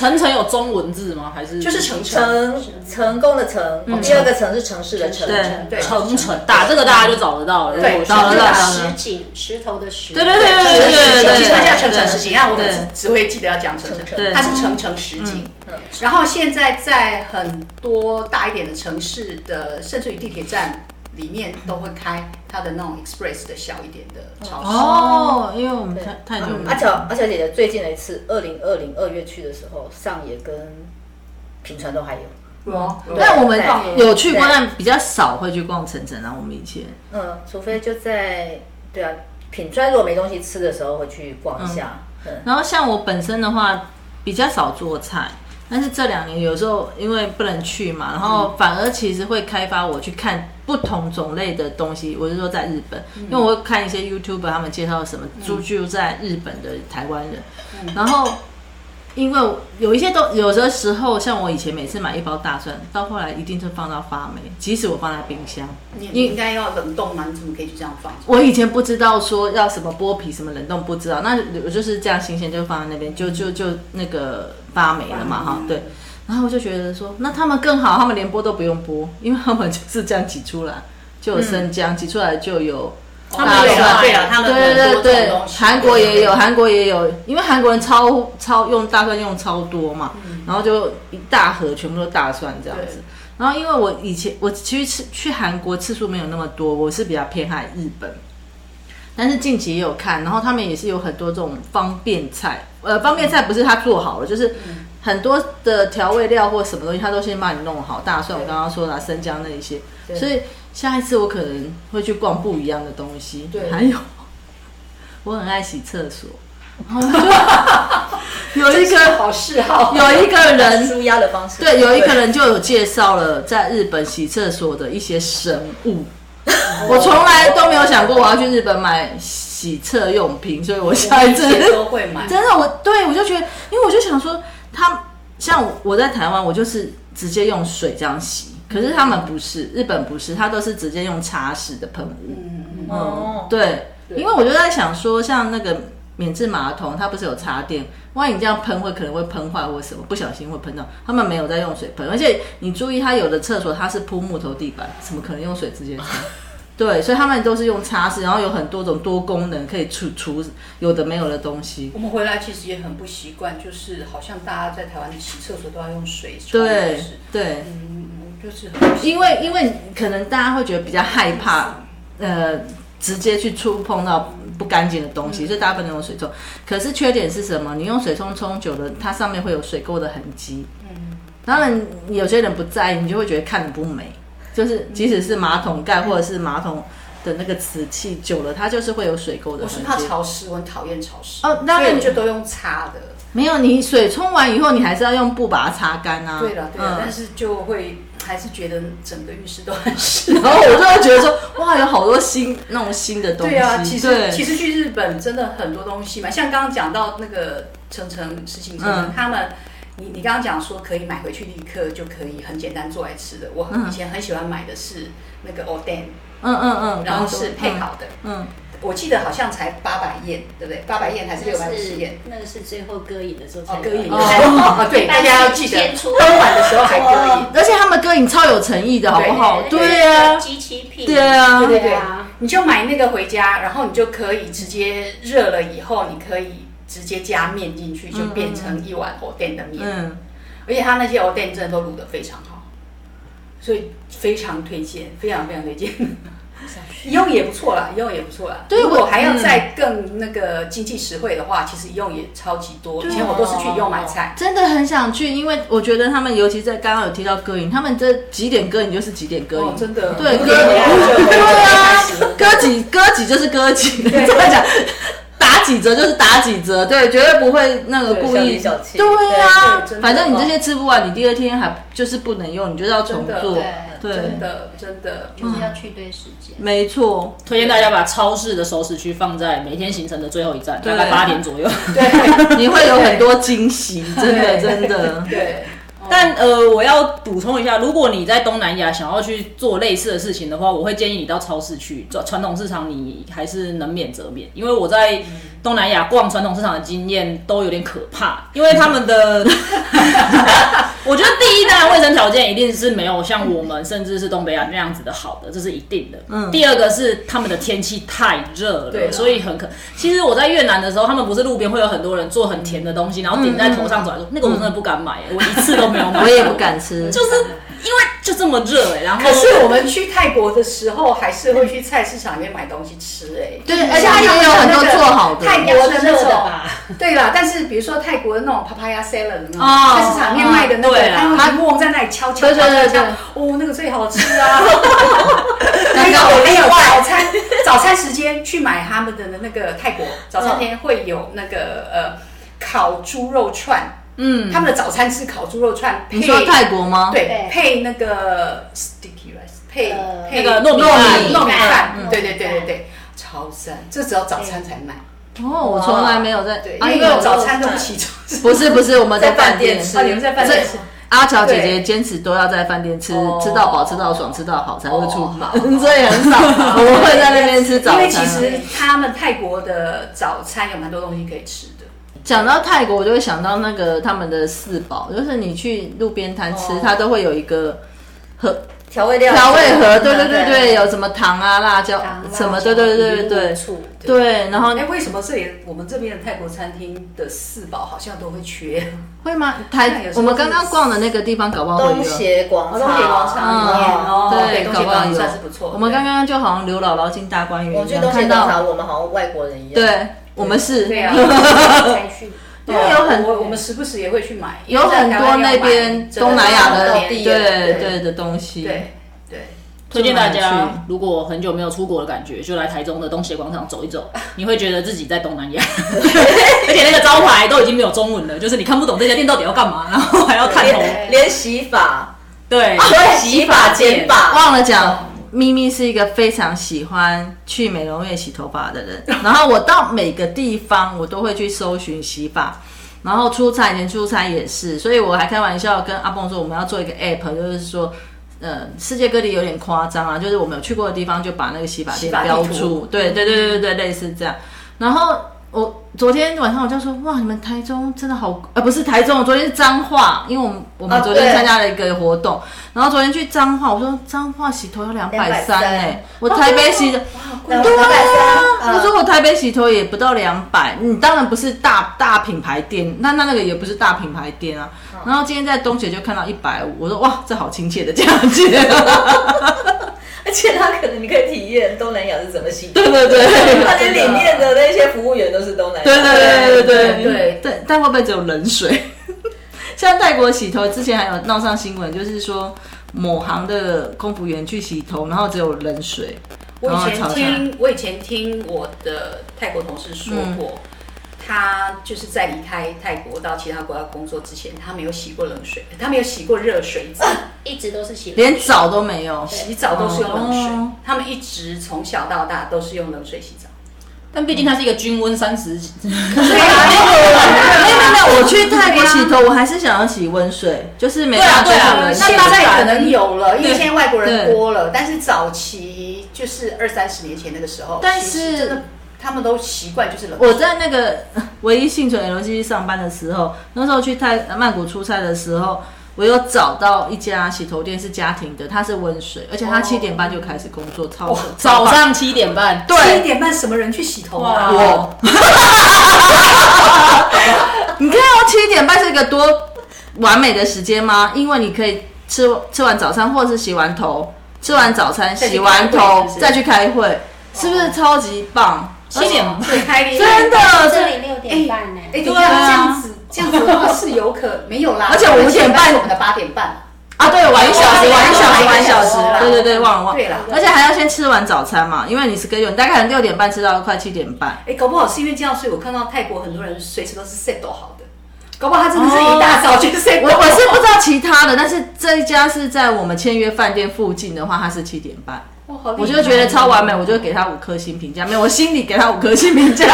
程程有中文字吗？还是就是程程成成功的成，第二个城是城市的城，对城城打这个大家就找得到了。对，找得到石井石头的石。对对对对对对对，其实它叫程程实景，让我们只只会记得要讲程程，对它是程程实景。然后现在在很多大一点的城市的，甚至于地铁站。里面都会开它的那种 express 的小一点的超市。哦，因为我们太太久没阿乔阿乔姐姐最近的一次，二零二零二月去的时候，上野跟平川都还有。但我们有去过，但比较少会去逛城城啊。我们以前，嗯，除非就在对啊，品川如果没东西吃的时候会去逛一下。然后像我本身的话，比较少做菜。但是这两年有时候因为不能去嘛，然后反而其实会开发我去看不同种类的东西。我是说在日本，因为我会看一些 YouTube，他们介绍什么住居在日本的台湾人，然后因为有一些都有的时候，像我以前每次买一包大蒜，到后来一定是放到发霉，即使我放在冰箱，你应该要冷冻吗？你怎么可以就这样放？我以前不知道说要什么剥皮什么冷冻，不知道，那我就是这样新鲜就放在那边，就就就那个。发霉了嘛？哈，对，然后我就觉得说，那他们更好，他们连剥都不用剥，因为他们就是这样挤出来，就有生姜，挤出来就有大蒜，对啊，他们对对对韩国也有，韩国也有，因为韩国人超超用大蒜用超多嘛，然后就一大盒全部都大蒜这样子。然后因为我以前我其实去韩国次数没有那么多，我是比较偏爱日本。但是近期也有看，然后他们也是有很多这种方便菜，呃，方便菜不是他做好了，就是很多的调味料或什么东西，他都先帮你弄好。大蒜我刚刚说的生姜那一些，所以下一次我可能会去逛不一样的东西。对，还有我很爱洗厕所，有一个好嗜好，有一个人舒压的方式，对，有一个人就有介绍了在日本洗厕所的一些神物。我从来都没有想过我要去日本买洗厕用品，所以我下一次都会买。真的，我对我就觉得，因为我就想说，他像我在台湾，我就是直接用水这样洗，可是他们不是，日本不是，他都是直接用擦拭的喷雾。嗯哦，对，因为我就在想说，像那个免治马桶，它不是有插电，万一你这样喷会可能会喷坏或什么，不小心会喷到。他们没有在用水喷，而且你注意，它有的厕所它是铺木头地板，怎么可能用水直接擦？对，所以他们都是用擦拭，然后有很多种多功能可以除除有的没有的东西。我们回来其实也很不习惯，就是好像大家在台湾洗厕所都要用水对对，嗯，就是因为因为可能大家会觉得比较害怕，呃，直接去触碰到不干净的东西，所以大部分都用水冲。可是缺点是什么？你用水冲冲久了，它上面会有水垢的痕迹。嗯，当然有些人不在意，你就会觉得看着不美。就是即使是马桶盖或者是马桶的那个瓷器，久了它就是会有水垢的。我是怕潮湿，我很讨厌潮湿。哦，那你就都用擦的。没有，你水冲完以后，你还是要用布把它擦干啊。对了，对了，但是就会还是觉得整个浴室都很湿。然后我就会觉得说，哇，有好多新那种新的东西。对啊，其实其实去日本真的很多东西嘛，像刚刚讲到那个层层事情，他们。你你刚刚讲说可以买回去立刻就可以很简单做来吃的，我以前很喜欢买的是那个 oden，嗯嗯嗯，然后是配好的，嗯，我记得好像才八百燕，对不对？八百燕还是六百五十燕？那个是最后歌影的时候才割影，哦对，大家要记得傍晚的时候还歌影，而且他们歌影超有诚意的，好不好？对啊，机器品，对啊，对对对，你就买那个回家，然后你就可以直接热了以后，你可以。直接加面进去就变成一碗藕店的面，嗯，而且他那些藕店真的都卤的非常好，所以非常推荐，非常非常推荐。用也不错啦，用也不错啦。如果还要再更那个经济实惠的话，其实用也超级多。以前我都是去用买菜，真的很想去，因为我觉得他们尤其在刚刚有提到歌影，他们这几点歌影就是几点歌影，真的对歌对啊，歌几歌几就是歌几，这么讲。打几折就是打几折，对，绝对不会那个故意。对呀，反正你这些吃不完，你第二天还就是不能用，你就要重做。对真，的真的。就是要去对时间。没错，推荐大家把超市的熟食区放在每天行程的最后一站，大概八点左右。对你会有很多惊喜，真的真的。对，但呃，我要补充一下，如果你在东南亚想要去做类似的事情的话，我会建议你到超市去。传传统市场你还是能免则免，因为我在东南亚逛传统市场的经验都有点可怕，因为他们的，我觉得第一当然卫生条件一定是没有像我们甚至是东北亚那样子的好的，这是一定的。嗯。第二个是他们的天气太热了，对所以很可。其实我在越南的时候，他们不是路边会有很多人做很甜的东西，然后顶在头上走来说，那个我真的不敢买，我一次都没有买。我也不敢吃，就是因为就这么热哎、然后可是我们去泰国的时候，还是会去菜市场里面买东西吃哎、对，而且它也有很多做好的。泰国的那种，对啦，但是比如说泰国的那种 papaya salad，有没有哦菜市场里面卖的那个，他们木在那里敲敲对敲敲哦，那个最好吃啊！还有还有早餐早餐时间去买他们的那个泰国早餐店会有那个呃烤猪肉串，嗯，他们的早餐是烤猪肉串，配你说泰国吗？对对。配那个 sticky rice，配呃配那个糯米糯饭米糯米饭。嗯，对对对对对，超赞，这只有早餐才卖。哦，我从来没有在对，为因为我早餐都不起床。不是不是我们在饭店吃。在饭店吃啊，你们在饭店吃？阿乔姐姐坚持都要在饭店吃，哦。吃到饱、吃到爽、吃到好才会出门，所以很少我们会在那边吃早因为其。实他们泰国的早餐有蛮多东西可以吃的。讲到泰国，我就会想到那个他们的四宝，就是你去路边摊吃，它都会有一个盒调味料调味盒，对对对对，有什么糖啊、辣椒什么，对对对对对醋对，然后哎，为什么这里我们这边的泰国餐厅的四宝好像都会缺？会吗？台我们刚刚逛的那个地方，搞不好会东有。协广场，东协广场里面嗯哦，对东协广场搞不好有算是不错。我们刚刚就好像刘姥姥进大观园一样，看到，我们好像外国人一样。对我们是，对啊，才去。因为有很我我们时不时也会去买，有很多那边东南亚的对对。对的东西，对对，推荐大家，如果很久没有出国的感觉，就来台中的东协广场走一走，你会觉得自己在东南亚，而且那个招牌都已经没有中文了，就是你看不懂这家店到底要干嘛，然后还要看头，连连洗发，对，对，洗发剪发，忘了讲。咪咪是一个非常喜欢去美容院洗头发的人，然后我到每个地方我都会去搜寻洗发，然后出差以前出差也是，所以我还开玩笑跟阿蹦说我们要做一个 app，就是说，呃，世界各地有点夸张啊，就是我们有去过的地方就把那个洗发店标注，对对对对对对，类似这样。然后我昨天晚上我就说，哇，你们台中真的好，呃，不是台中，我昨天是彰化，因为我们我们哦昨天参加了一个活动，然后昨天去彰化，我说彰化洗头要两百三呢，我台北洗的。两对百啊，我说我台北洗头也不到两百，你当然不是大大品牌店，那那那个也不是大品牌店啊。然后今天在东姐就看到一百五，我说哇，这好亲切的价钱。而且他可能你可以体验东南亚是怎么洗头，对对对，他连里面的那些服务员都是东南亚，对对对对对。对对，但会不会只有冷水？像泰国洗头之前还有闹上新闻，就是说某行的空服员去洗头，然后只有冷水，我以前。听，我以前听我的泰国同事说过，他就是在离开泰国到其他国家工作之前，他没有洗过冷水，他没有洗过热水澡，一直都是洗连澡都没有。洗澡都是用冷水哦。他们一直从小到大都是用冷水洗澡。但毕竟它是一个均温三十，对啊，没有没有没有，我去泰国洗头，我还是想要洗温水，就是没办法接对啊对啊受冷水。现在可能有了，因为对现在外国人多了，但是早期就是二三十年前那个时候，但是真的他们都习惯就是冷。我在那个 唯一幸存 LG 上班的时候，那时候去泰曼谷出差的时候，我有找到一家洗头店是家庭的，它是温水，而且它七点半就开始工作，超哇早上七点半，对 七对点半什么人去洗头啊？我，你看哦，七点半是一个多完美的时间吗？因为你可以吃吃完早餐，或者是洗完头，吃完早餐，洗完头再去开会，是不是超级棒？七点对，开厉真的，这里六点半呢。哎，对对啊啊，这样子这样子的话是有可没有啦，而且五点半是我们的八点半，啊，对，晚一小时，哦晚一小时，晚晚一小时对对对，忘了忘了。对了而且还要先吃完早餐嘛，因为你是跟你大概六点半吃到快七点半。哎，搞不好是因为这样，所以我看到泰国很多人随时都是 set 好的。搞不好他真的是一大早就睡。我我是不知道其他的，但是这一家是在我们签约饭店附近的话，它是七点半，我就觉得超完美，我就给他五颗星评价，没有，我心里给他五颗星评价。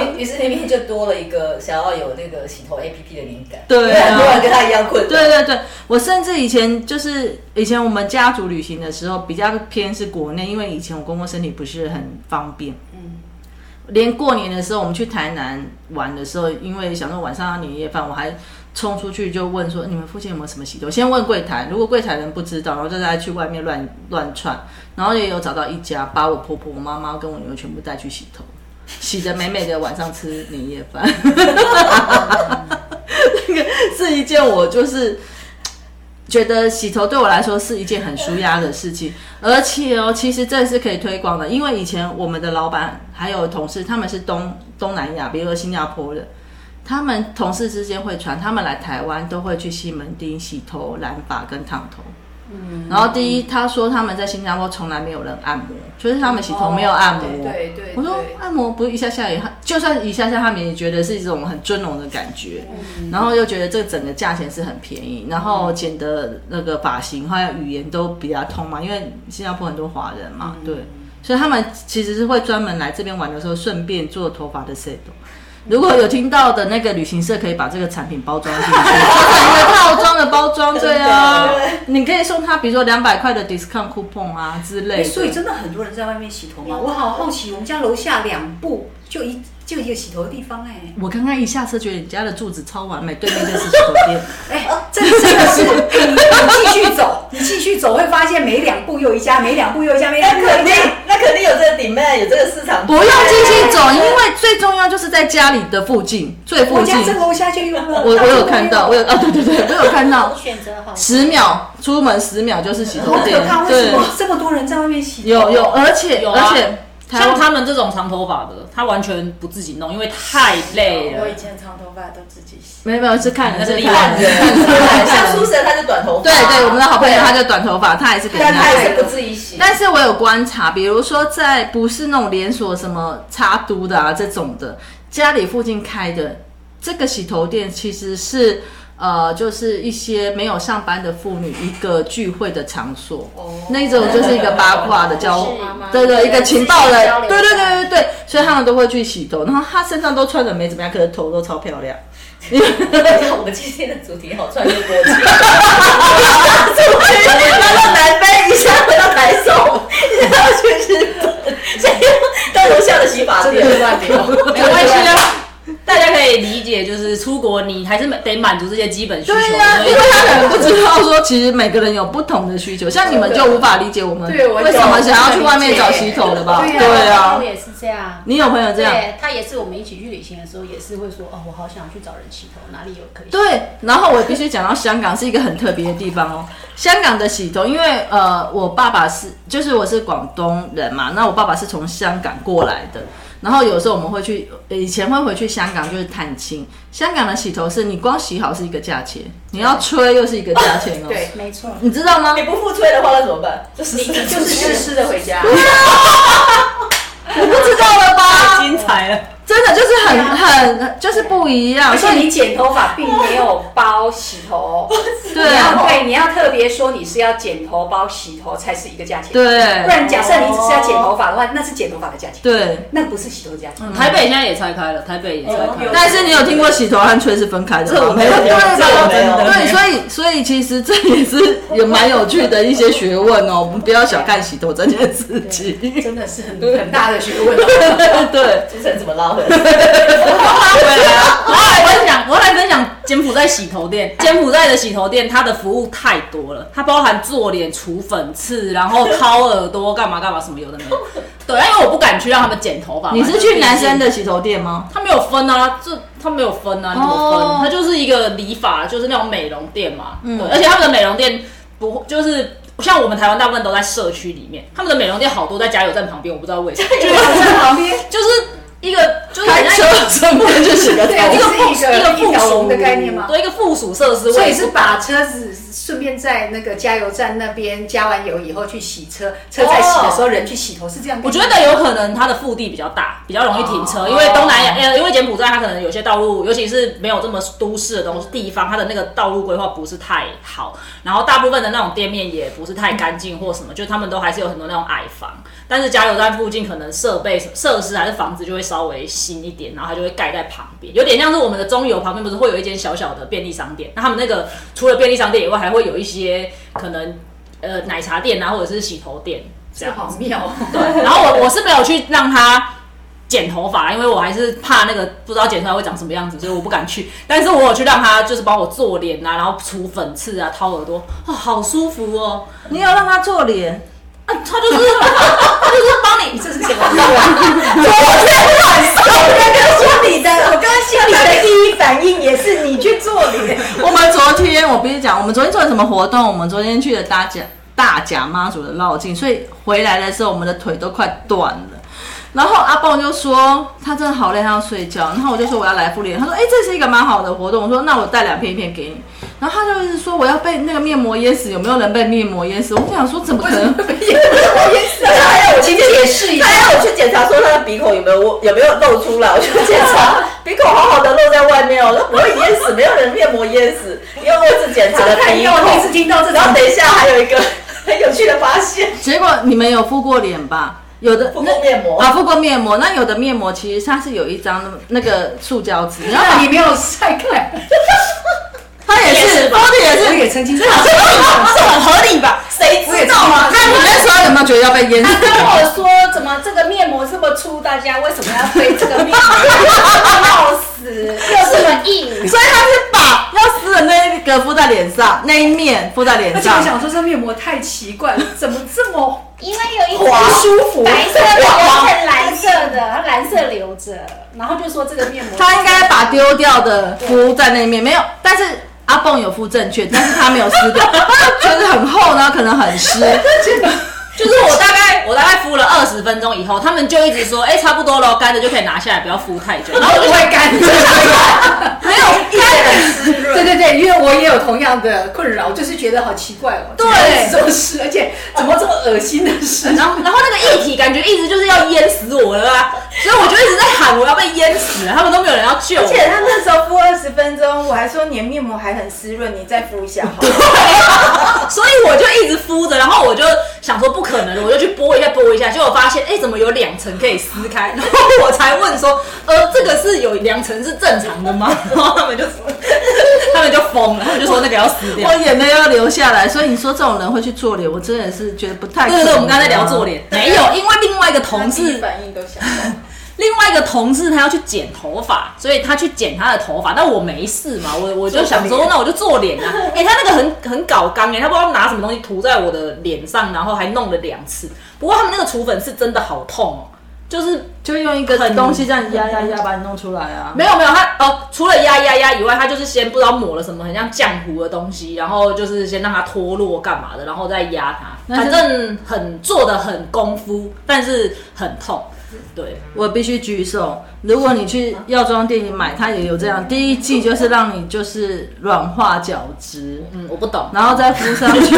于于是那边就多了一个想要有那个洗头 A P P 的灵感，对啊。很多人跟他一样困扰。对对对，我甚至以前就是以前我们家族旅行的时候比较偏是国内，因为以前我公公身体不是很方便，嗯，连过年的时候我们去台南玩的时候，因为想说晚上要年夜饭，我还冲出去就问说你们附近有没有什么洗头？先问柜台，如果柜台人不知道，然后就再去外面乱乱窜，然后也有找到一家，把我婆婆、我妈妈跟我女儿全部带去洗头。洗的美美的，晚上吃年夜饭，那个是一件我就是觉得洗头对我来说是一件很舒压的事情，而且哦，其实这是可以推广的，因为以前我们的老板还有同事，他们是东东南亚，比如说新加坡的，他们同事之间会传，他们来台湾都会去西门町洗头、染发跟烫头。嗯，然后第一，他说他们在新加坡从来没有人按摩，就是他们洗头没有按摩。对对对，我说按摩不是一下下也，就算一下下，他们也觉得是一种很尊荣的感觉，然后又觉得这整个价钱是很便宜，然后剪的那个发型还有语言都比较通嘛，因为新加坡很多华人嘛，对，所以他们其实是会专门来这边玩的时候，顺便做头发的 set。如果有听到的那个旅行社，可以把这个产品包装进去，做成一个套装的包装，对啊，你可以送他，比如说两百块的 discount coupon 啊之类。所以真的很多人在外面洗头吗？我好好奇，我们家楼下两步就一就一个洗头的地方哎。我刚刚一下车，觉得你家的柱子超完美，对面就是洗头店。哎，这真的是你你继续走，你继续走会发现每两步又一家，每两步又一家，每两步又肯定一家。，那肯定有这个 demand，有这个市场。不用继续走，因为最重要就是在家里的附近，最附近我家。这楼下就有。我我有看到，我有啊，对对对，我有看到，选择好十秒出门十秒就是洗头店好可怕！，为什对，么这么多人在外面洗？有有，而且而且像他们这种长头发的，他完全不自己弄，因为太累了我以。前长头发都自己洗。没有没有是看人那是是看例外人，像苏神他就短头发，对对，我们的好朋友他就短头发，他也是给人但家他也是不自己洗。但是我有观察，比如说在不是那种连锁什么插都的啊这种的，家里附近开的这个洗头店，其实是呃，就是一些没有上班的妇女一个聚会的场所，那种就是一个八卦的交是，对对，一个情报的对对对对对，所以他们都会去洗头，然后他身上都穿的没怎么样，可是头都超漂亮。我们今天的主题好穿越国际，来到南非，一下回到台中，一下要去日本，现在到楼下的洗发店。没关系啊，大家可以理解，就是出国你还是得满足这些基本需求。对呀、所以因为他可能不知道说，其实每个人有不同的需求，像你们就无法理解我们为什么想要去外面找洗头的吧？对啊对啊我，也是这样。你有朋友这样？对他也是，我们一起去旅行的时候，也是会说，哦，我好想去找人洗头，哪里有可以？对，然后我必须讲到香港是一个很特别的地方哦。香港的洗头，因为呃，我爸爸是，就是我是广东人嘛，那我爸爸是从香港过来的。然后有时候我们会去，以前会回去香港就是探亲。香港的洗头是你光洗好是一个价钱，你要吹又是一个价钱哦。对，没错。你知道吗？你不付吹的话，那怎么办？就是你就是湿湿的回家。你不知道了吧？太精彩了。真的就是很很就是不一样，而所以且你剪头发并没有包洗头，对你要对，你要特别说你是要剪头包洗头才是一个价钱。对不然假设你只是要剪头发的话，那是剪头发的价钱，对。那不是洗头价钱。台北现在也拆开了，台北也拆开了。但是你有听过洗头和吹是分开的吗？这我没有对吧这我没有对，所以所以其实这也是也蛮有趣的一些学问哦，我们不要小看洗头这件事情。真的是很很大的学问哦。对，主持人怎么拉回 来？拉回来啊！我后来分享，我后来分享柬埔寨洗头店。柬埔寨的洗头店，它的服务太多了，它包含做脸、除粉刺，然后掏耳朵，干嘛干嘛，什么有的没有。对，因为我不敢去让他们剪头发。你是去男生的？洗头店吗？他没有分啊，这他没有分啊，你怎么分？哦它就是一个理发，就是那种美容店嘛。对，而且他们的美容店不就是像我们台湾大部分都在社区里面，他们的美容店好多在加油站旁边，我不知道为什么，加油站旁边，就是一个就是开车很像顺便去洗个头对啊，一个就是不一个一附属的概念吗？对，一个附属设施，所以是把车子顺便在那个加油站那边加完油以后去洗车，车在洗的时候人去洗头，是这样。我觉得有可能它的腹地比较大，比较容易停车，哦因为东南亚，呃，因为柬埔寨它可能有些道路，尤其是没有这么都市的东西地方，它的那个道路规划不是太好，然后大部分的那种店面也不是太干净或什么，就他们都还是有很多那种矮房，但是加油站附近可能设备设施还是房子就会稍微新一点，然后它就会盖在旁边，有点像是我们的中油旁边不是会有一间小小的便利商店，那他们那个除了便利商店以外，还会有一些可能呃奶茶店啊，或者是洗头店这这样。好妙。对，然后我我是没有去让他剪头发，因为我还是怕那个不知道剪出来会长什么样子，所以我不敢去。但是我有去让他就是帮我做脸啊，然后除粉刺啊，掏耳朵，哦、好舒服哦。你有让他做脸，啊，他就是他就是帮你，这是什么？说你的，我刚刚心里的第一反应也是你去做脸。我们昨天我不是讲，我们昨天做了什么活动？我们昨天去了大甲大甲妈祖的绕境，所以回来的时候我们的腿都快断了。然后阿蹦就说他真的好累，他要睡觉。然后我就说我要来敷脸，他说哎、这是一个蛮好的活动。我说那我带两片一片给你。然后他就一直说我要被那个面膜淹死，有没有人被面膜淹死？我就想说怎么可能被淹死？他还要我去解释一下，他要我去检查说他的鼻孔有没有有没有露出来，我去检查 鼻孔好好的露在外面哦，那不会淹死，没有人面膜淹死，因为我只检查了鼻因为我第一次孔。听到这种然后等一下还有一个很有趣的发现，结果你们有敷过脸吧？有的敷过面膜啊，敷过面膜。那有的面膜其实它是有一张那个塑胶纸，然后 你没有晒开，它也是，包的也我是。也曾经这很合理吧？谁知道啊？那你那时候有没有觉得要被淹死？他跟我说，怎么这个面膜这么粗，大家为什么要推这个面膜？要死，又这么硬。所以他是把要撕的那个敷在脸上，那一面敷在脸而且我上。想说这面膜太奇怪了，怎么这么因为有一不层舒服？白色的，有一层蓝色的，它蓝色留着，然后就说这个面膜，他应该把丢掉的敷在那一面，没有。但是阿缝有附正确，但是他没有撕掉，就是很厚，然后可能很湿。就是我大概我大概敷了二十分钟以后，他们就一直说，哎、差不多了，干的就可以拿下来，不要敷太久。然后我就 会干，没有 干对对对，因为我也有同样的困扰，就是觉得好奇怪哦，对怎么事，而且怎么这么恶心的事？然后然后那个液体感觉一直就是要淹死我了啊，所以我就一直在喊我要被淹死了，他们都没有人要救我。而且他那时候敷二十分钟，我还说你的面膜还很湿润，你再敷一下好了。所以我就一直敷着，然后我就想说不可能的，我就去拨一下拨一下，结果发现哎、怎么有两层可以撕开？然后我才问说，呃，这个是有两层是正常的吗？然 后他们就他们就疯了，他们就说那个要撕掉我。眼泪要流下来，所以你说这种人会去做脸，我真的是觉得不太可能。对对对，我们刚才在聊做脸，没有，因为另外一个同事，反应都想到。另外一个同事他要去剪头发，所以他去剪他的头发，但我没事嘛，我我就想说，那我就做脸啊。哎、他那个很很搞刚哎、他不知道拿什么东西涂在我的脸上，然后还弄了两次。不过他们那个除粉是真的好痛哦，就是就用一个很东西这样压压压把你弄出来啊。没有没有，他哦，除了压压压以外，他就是先不知道抹了什么很像浆糊的东西，然后就是先让它脱落干嘛的，然后再压它，反正很做的很功夫，但是很痛。对，我必须举手。如果你去药妆店里买，它也有这样。第一季就是让你就是软化角质，嗯，我不懂。然后再敷上去。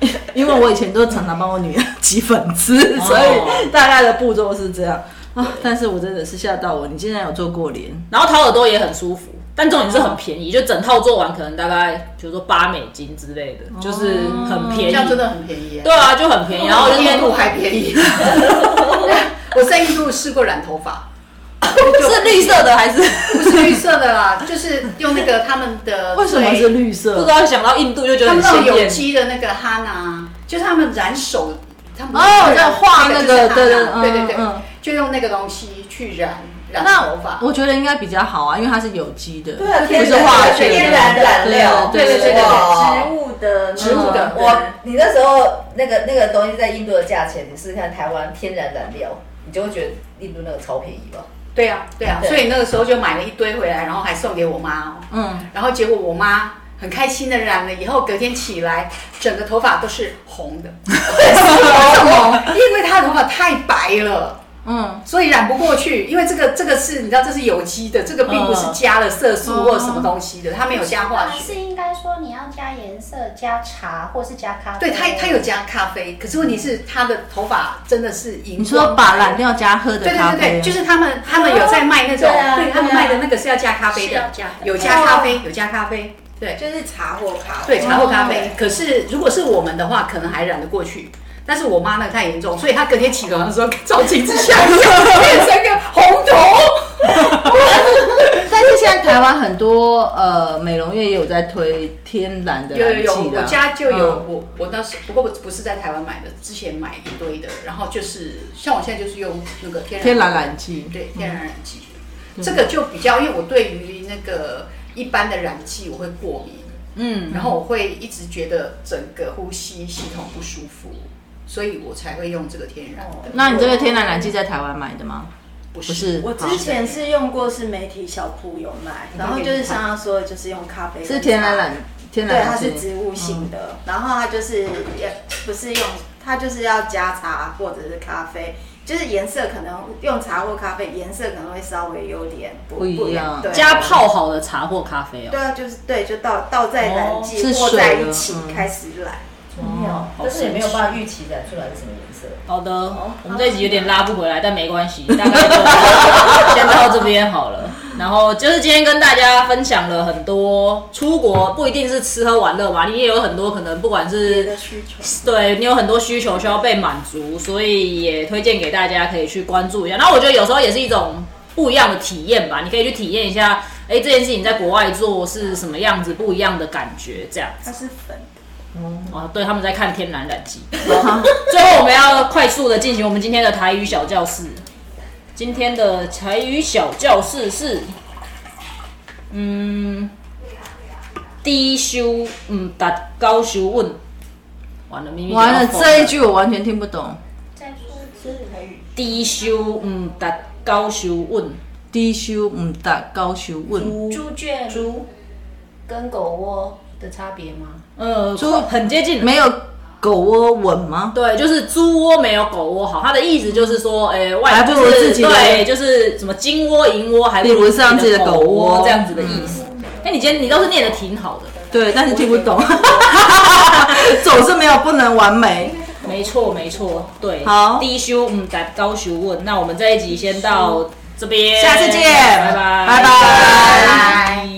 因为我以前都常常帮我女儿挤粉刺，所以大概的步骤是这样啊。但是我真的是吓到我，你竟然有做过脸？然后掏耳朵也很舒服，但重点是很便宜，就整套做完可能大概比如说八美金之类的，就是很便宜。这样真的很便宜耶。对啊，就很便宜。然后就印度还便宜。我在印度试过染头发，是绿色的还是不是绿色的啦，就是用那个他们的 为什么是绿色？不知道想到印度就觉得他们那种有。机的那个哈娜，就是他们染手，他们哦在画那个对对对对就用那个东西去染染那头发。我觉得应该比较好啊，因为它是有机的，对啊，不天然是化学的天然染料，对对对对对植物的植物的我你那时候那个那个东西在印度的价钱，你试试看台湾天然染料，你就会觉得印度那个超便宜吧？对啊，对啊，对所以那个时候就买了一堆回来，然后还送给我妈哦。嗯，然后结果我妈很开心的染了以后，隔天起来整个头发都是红的。为什么？因为她的头发太白了。嗯，所以染不过去，因为这个这个是你知道这是有机的，这个并不是加了色素或者什么东西的，它没有加化还学。是应该说你要加颜色、加茶或是加咖啡。对它，它有加咖啡，可是问题是它的头发真的是荧光你说把染料加喝的对咖啡，对对对，就是他们他们有在卖那种，对他们卖的那个是要加咖啡的，加的有加咖啡，有加咖啡，对就是茶或咖啡。对，茶或咖啡。可是如果是我们的话，可能还染得过去。但是我妈那个太严重，所以她隔天起床的时候照镜子下面变成个红头。但是现在台湾很多呃美容院也有在推天然的有有我家就有、嗯。我我当时不过不是在台湾买的，之前买一堆的，然后就是像我现在就是用那个天然天然染剂，对天然染剂，这个就比较，因为我对于那个一般的染剂我会过敏，嗯，然后我会一直觉得整个呼吸系统不舒服，所以我才会用这个天然的。那你这个天然染剂在台湾买的吗？不不是，我之前是用过是媒体小铺有卖，然后就是像他说的，就是用咖啡是天然染，天然对，它。是植物性的，然后它就是也不是用，它就是要加茶或者是咖啡，就是颜色可能用茶或咖啡颜色可能会稍微有点不不一样对，加泡好的茶或咖啡哦。对啊，就是对，就倒倒在染剂和是在一起嗯开始染。哦，但是也没有办法预期染出来是什么颜色。好的，我们这一集有点拉不回来，但没关系，大概就 先到这边好了。然后就是今天跟大家分享了很多出国不一定是吃喝玩乐嘛，你也有很多可能不管是需求，对你有很多需求需要被满足，所以也推荐给大家可以去关注一下。然后我觉得有时候也是一种不一样的体验吧，你可以去体验一下，哎，这件事情在国外做是什么样子，不一样的感觉，这样子。它是粉的。哦，对，他们在看天然染剂。最后我们要快速的进行我们今天的台语小教室。今天的台语小教室是，嗯，低修嗯达高修问。完了，完了这一句我完全听不懂。再说一次台语。低修嗯达高修问。低修唔达高修问，猪圈猪跟狗窝的差别吗？呃，猪很接近，没有狗窝稳吗？对，就是猪窝没有狗窝好。他的意思就是说，诶、外还不如自己的对，就是什么金窝银窝，还不如上自己的狗窝这样子的意思。哎、你今天你倒是念的挺好的，对，但是听不懂，总是没有不能完美。没错没错，对。好低修嗯，改高修问。那我们这一集先到这边，下次见拜拜，拜拜。